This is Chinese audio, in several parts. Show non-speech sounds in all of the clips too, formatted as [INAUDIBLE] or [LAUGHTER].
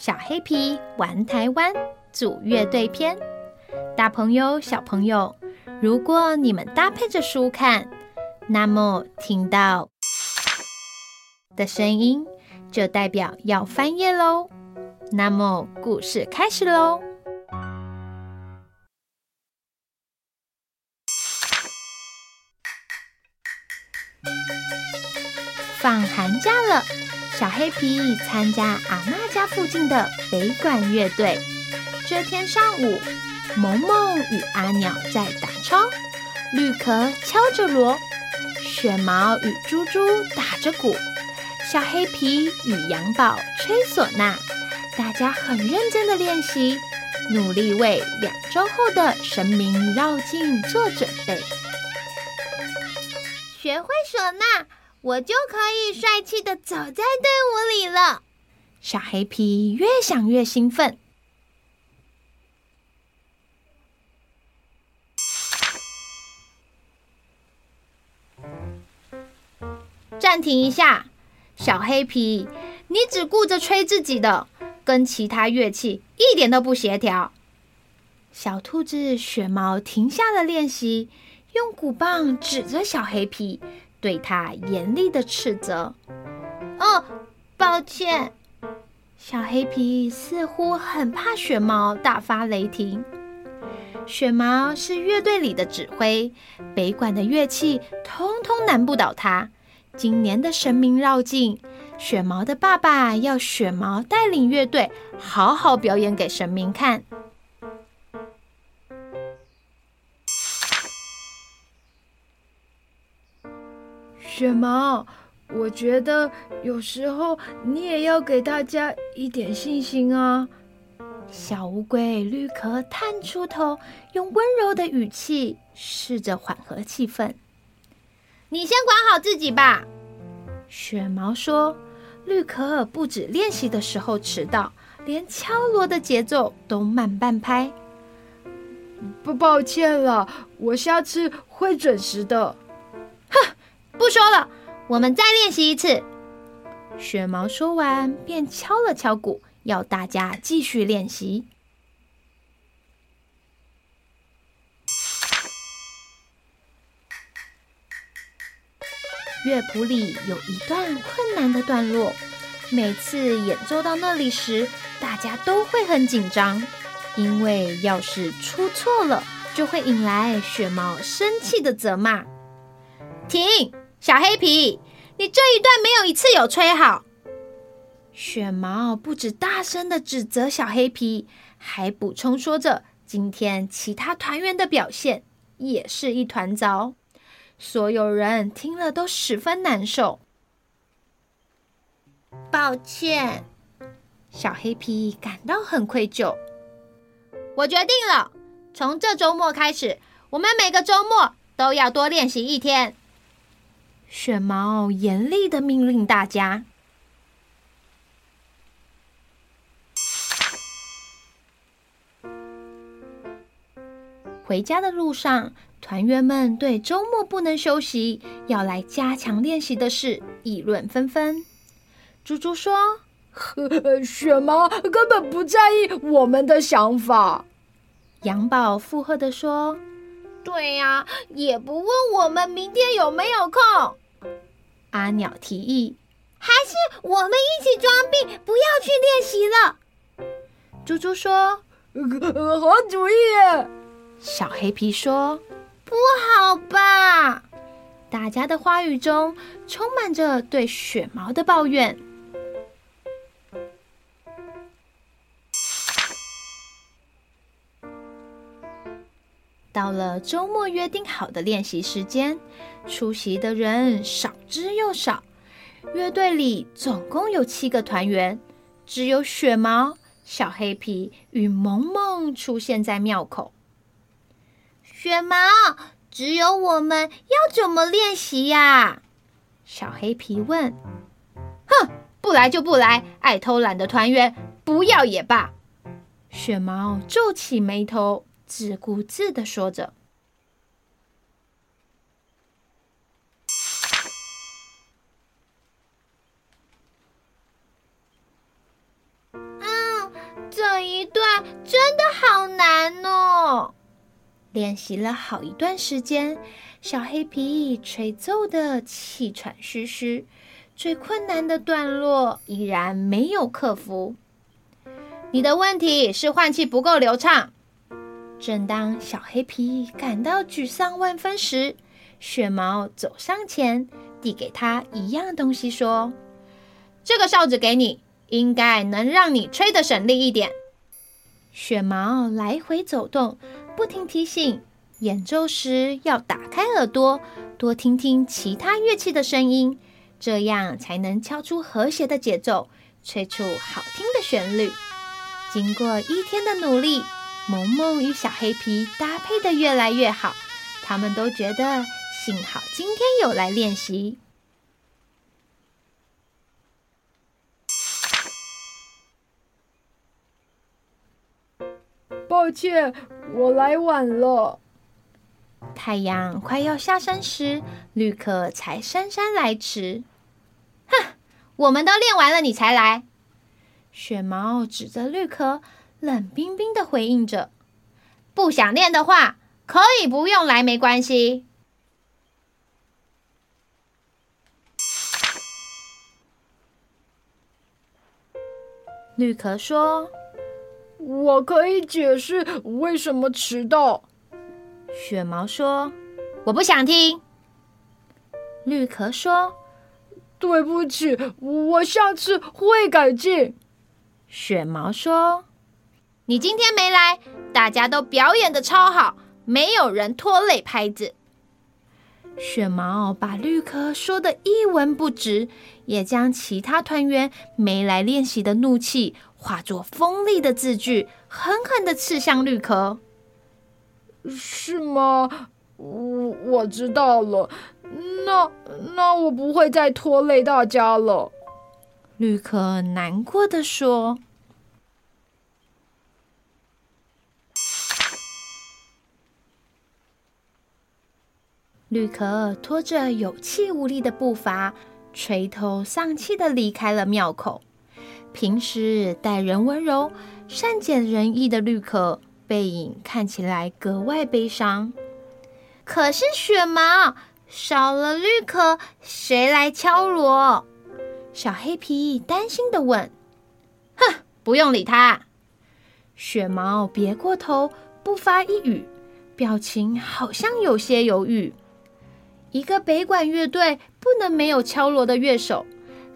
小黑皮玩台湾组乐队篇，大朋友小朋友，如果你们搭配着书看，那么听到的声音就代表要翻页喽。那么故事开始喽。参加阿嬷家附近的北管乐队。这天上午，萌萌与阿鸟在打操，绿壳敲着锣，雪毛与猪猪打着鼓，小黑皮与杨宝吹唢呐。大家很认真的练习，努力为两周后的神明绕境做准备。学会唢呐。我就可以帅气的走在队伍里了。小黑皮越想越兴奋。暂停一下，小黑皮，你只顾着吹自己的，跟其他乐器一点都不协调。小兔子雪毛停下了练习，用鼓棒指着小黑皮。对他严厉的斥责。哦，抱歉。小黑皮似乎很怕雪毛大发雷霆。雪毛是乐队里的指挥，北管的乐器通通难不倒他。今年的神明绕境，雪毛的爸爸要雪毛带领乐队好好表演给神明看。雪毛，我觉得有时候你也要给大家一点信心啊。小乌龟绿壳探出头，用温柔的语气试着缓和气氛。你先管好自己吧。雪毛说：“绿壳不止练习的时候迟到，连敲锣的节奏都慢半拍。不抱歉了，我下次会准时的。”不说了，我们再练习一次。雪毛说完，便敲了敲鼓，要大家继续练习。乐谱里有一段困难的段落，每次演奏到那里时，大家都会很紧张，因为要是出错了，就会引来雪毛生气的责骂。停！小黑皮，你这一段没有一次有吹好。雪毛不止大声的指责小黑皮，还补充说着，今天其他团员的表现也是一团糟。所有人听了都十分难受。抱歉，小黑皮感到很愧疚。我决定了，从这周末开始，我们每个周末都要多练习一天。雪毛严厉的命令大家。回家的路上，团员们对周末不能休息、要来加强练习的事议论纷纷。猪猪说：“呵，雪毛根本不在意我们的想法。”杨宝附和的说。对呀，也不问我们明天有没有空。阿鸟提议，还是我们一起装病，不要去练习了。猪猪说：“好主意。”小黑皮说：“不好吧？”大家的话语中充满着对雪毛的抱怨。到了周末约定好的练习时间，出席的人少之又少。乐队里总共有七个团员，只有雪毛、小黑皮与萌萌出现在庙口。雪毛，只有我们，要怎么练习呀？小黑皮问。哼，不来就不来，爱偷懒的团员不要也罢。雪毛皱起眉头。自顾自的说着。嗯，真的好难哦。练习了好一段时间，小黑皮吹奏的气喘吁吁，最困难的段落依然没有克服。你的问题是换气不够流畅。正当小黑皮感到沮丧万分时，雪毛走上前，递给他一样东西，说：“这个哨子给你，应该能让你吹得省力一点。”雪毛来回走动。不停提醒，演奏时要打开耳朵，多听听其他乐器的声音，这样才能敲出和谐的节奏，吹出好听的旋律。经过一天的努力，萌萌与小黑皮搭配的越来越好，他们都觉得幸好今天有来练习。抱歉，我来晚了。太阳快要下山时，绿可才姗姗来迟。哼，我们都练完了，你才来。雪毛指着绿可，冷冰冰的回应着：“不想练的话，可以不用来，没关系。”绿壳说。我可以解释为什么迟到。雪毛说：“我不想听。”绿壳说：“对不起，我下次会改进。”雪毛说：“你今天没来，大家都表演的超好，没有人拖累拍子。”雪毛把绿壳说的一文不值，也将其他团员没来练习的怒气。化作锋利的字句，狠狠的刺向绿壳。是吗？我我知道了。那那我不会再拖累大家了。绿壳难过的说。绿可拖着有气无力的步伐，垂头丧气地离开了庙口。平时待人温柔、善解人意的绿可背影看起来格外悲伤。可是雪毛少了绿可，谁来敲锣？小黑皮担心地问。哼，不用理他。雪毛别过头，不发一语，表情好像有些犹豫。一个北管乐队不能没有敲锣的乐手。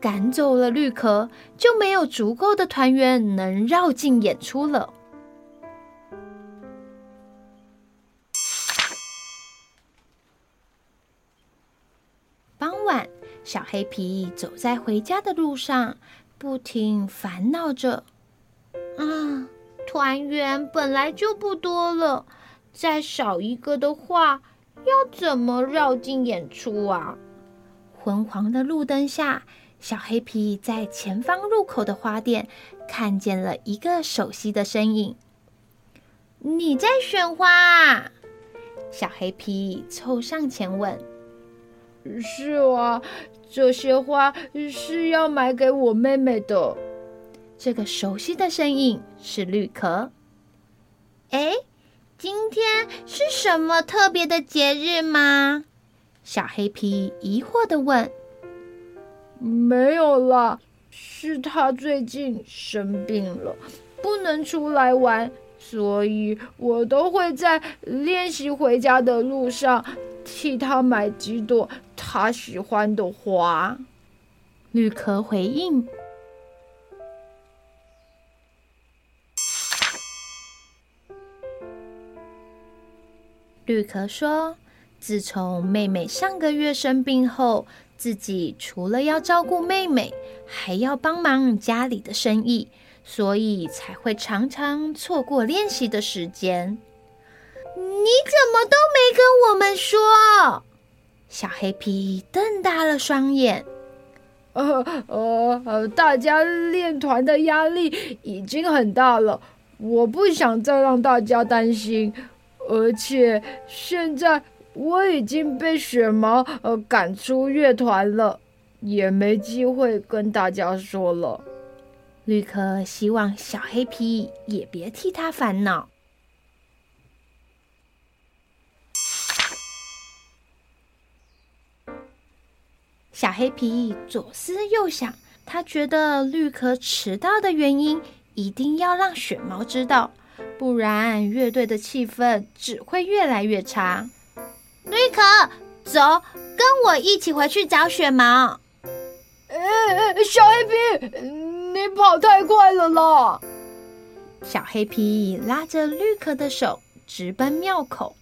赶走了绿壳，就没有足够的团员能绕进演出了。傍晚，小黑皮走在回家的路上，不停烦恼着：啊，团员本来就不多了，再少一个的话，要怎么绕进演出啊？昏黄的路灯下。小黑皮在前方入口的花店看见了一个熟悉的身影。你在选花啊？小黑皮凑上前问。是啊，这些花是要买给我妹妹的。这个熟悉的身影是绿壳。哎，今天是什么特别的节日吗？小黑皮疑惑的问。没有啦，是他最近生病了，不能出来玩，所以我都会在练习回家的路上替他买几朵他喜欢的花。绿壳回应。绿可说：“自从妹妹上个月生病后。”自己除了要照顾妹妹，还要帮忙家里的生意，所以才会常常错过练习的时间。你怎么都没跟我们说？小黑皮瞪大了双眼。呃呃呃，大家练团的压力已经很大了，我不想再让大家担心，而且现在。我已经被雪毛呃赶出乐团了，也没机会跟大家说了。绿柯希望小黑皮也别替他烦恼。小黑皮左思右想，他觉得绿壳迟到的原因一定要让雪毛知道，不然乐队的气氛只会越来越差。绿柯，走，跟我一起回去找雪毛。哎，小黑皮。你跑太快了啦！小黑皮拉着绿柯的手，直奔庙口。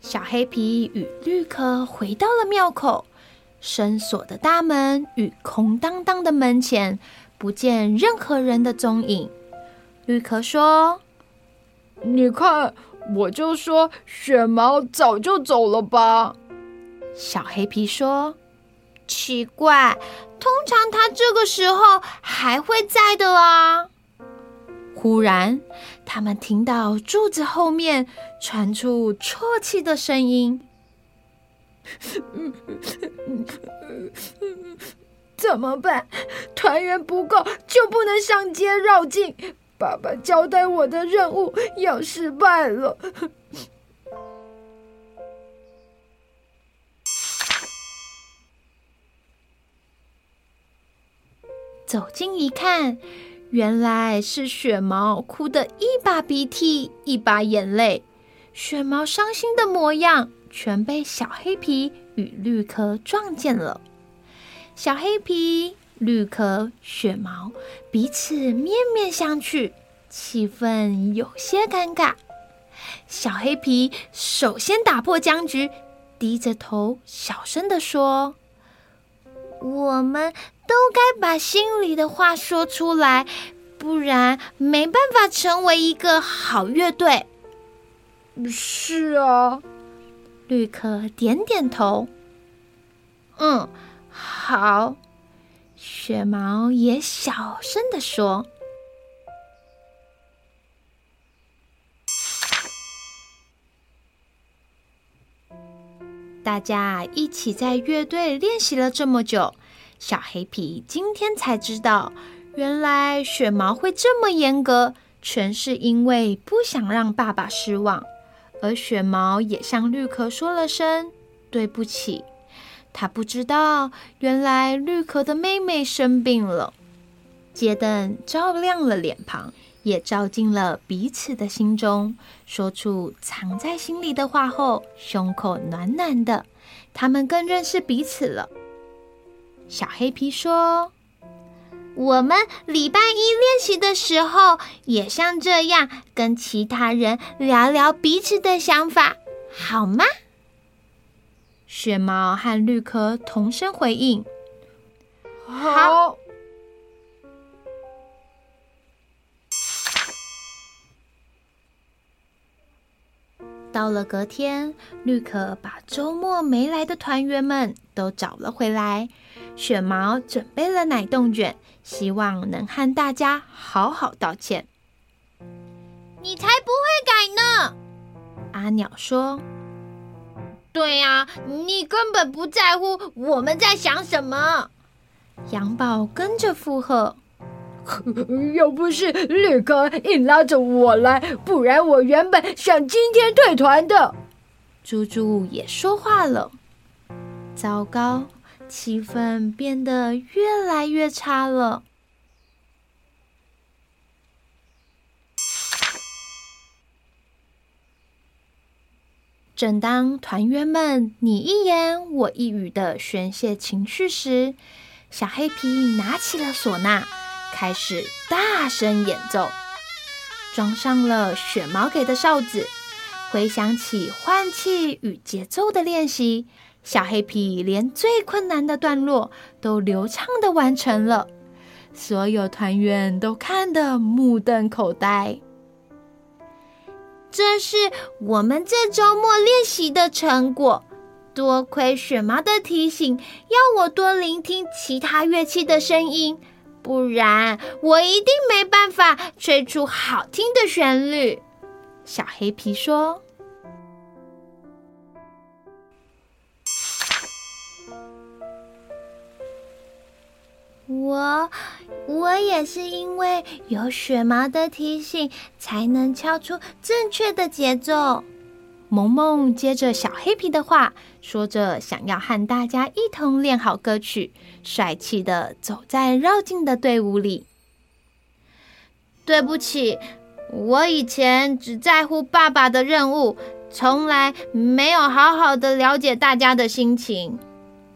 小黑皮与绿柯回到了庙口，深锁的大门与空荡荡的门前，不见任何人的踪影。绿壳说：“你看。”我就说雪毛早就走了吧。小黑皮说：“奇怪，通常他这个时候还会在的啊。”忽然，他们听到柱子后面传出啜泣的声音。[LAUGHS] 怎么办？团员不够，就不能上街绕境。爸爸交代我的任务要失败了。[LAUGHS] 走近一看，原来是雪毛哭得一把鼻涕一把眼泪。雪毛伤心的模样全被小黑皮与绿壳撞见了。小黑皮。绿壳、雪毛彼此面面相觑，气氛有些尴尬。小黑皮首先打破僵局，低着头小声地说：“我们都该把心里的话说出来，不然没办法成为一个好乐队。”是啊，绿可点点头。嗯，好。雪毛也小声地说：“大家一起在乐队练习了这么久，小黑皮今天才知道，原来雪毛会这么严格，全是因为不想让爸爸失望。而雪毛也向绿壳说了声对不起。”他不知道，原来绿壳的妹妹生病了。街灯照亮了脸庞，也照进了彼此的心中。说出藏在心里的话后，胸口暖暖的。他们更认识彼此了。小黑皮说：“我们礼拜一练习的时候，也像这样跟其他人聊聊彼此的想法，好吗？”雪毛和绿壳同声回应：“好。”到了隔天，绿可把周末没来的团员们都找了回来。雪毛准备了奶冻卷，希望能和大家好好道歉。你才不会改呢！阿鸟说。对呀、啊，你根本不在乎我们在想什么。杨宝跟着附和：“ [LAUGHS] 又不是绿哥硬拉着我来，不然我原本想今天退团的。”猪猪也说话了：“糟糕，气氛变得越来越差了。”正当团员们你一言我一语的宣泄情绪时，小黑皮拿起了唢呐，开始大声演奏，装上了雪毛给的哨子，回想起换气与节奏的练习，小黑皮连最困难的段落都流畅的完成了，所有团员都看得目瞪口呆。这是我们这周末练习的成果。多亏雪毛的提醒，要我多聆听其他乐器的声音，不然我一定没办法吹出好听的旋律。小黑皮说：“我，我也是因为有雪毛的提醒，才能敲出正确的节奏。萌萌接着小黑皮的话，说着想要和大家一同练好歌曲，帅气的走在绕境的队伍里。对不起，我以前只在乎爸爸的任务，从来没有好好的了解大家的心情。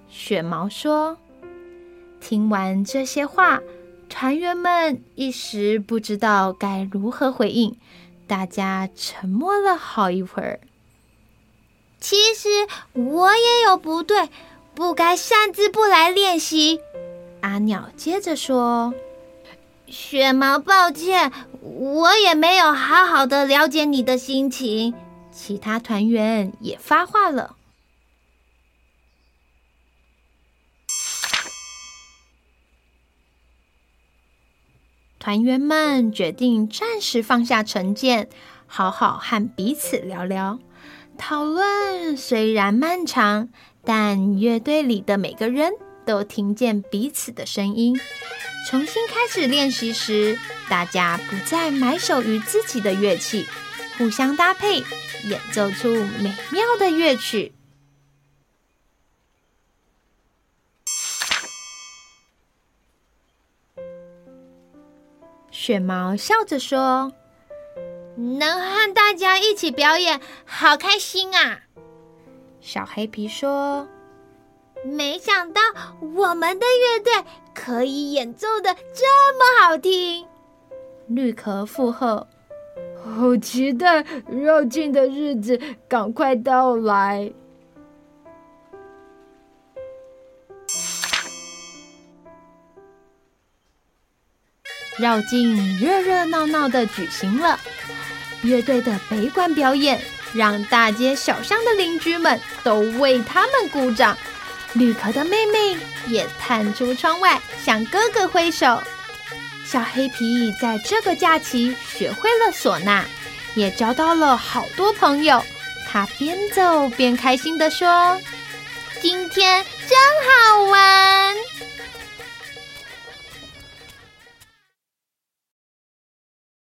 雪毛说。听完这些话，团员们一时不知道该如何回应，大家沉默了好一会儿。其实我也有不对，不该擅自不来练习。阿鸟接着说：“雪毛，抱歉，我也没有好好的了解你的心情。”其他团员也发话了。团员们决定暂时放下成见，好好和彼此聊聊。讨论虽然漫长，但乐队里的每个人都听见彼此的声音。重新开始练习时，大家不再埋首于自己的乐器，互相搭配，演奏出美妙的乐曲。雪毛笑着说。能和大家一起表演，好开心啊！小黑皮说：“没想到我们的乐队可以演奏的这么好听。”绿壳附和：“好期待绕境的日子赶快到来。”绕境热热闹闹的举行了。乐队的北管表演让大街小巷的邻居们都为他们鼓掌，绿壳的妹妹也探出窗外向哥哥挥手。小黑皮在这个假期学会了唢呐，也交到了好多朋友。他边走边开心地说：“今天真好玩。”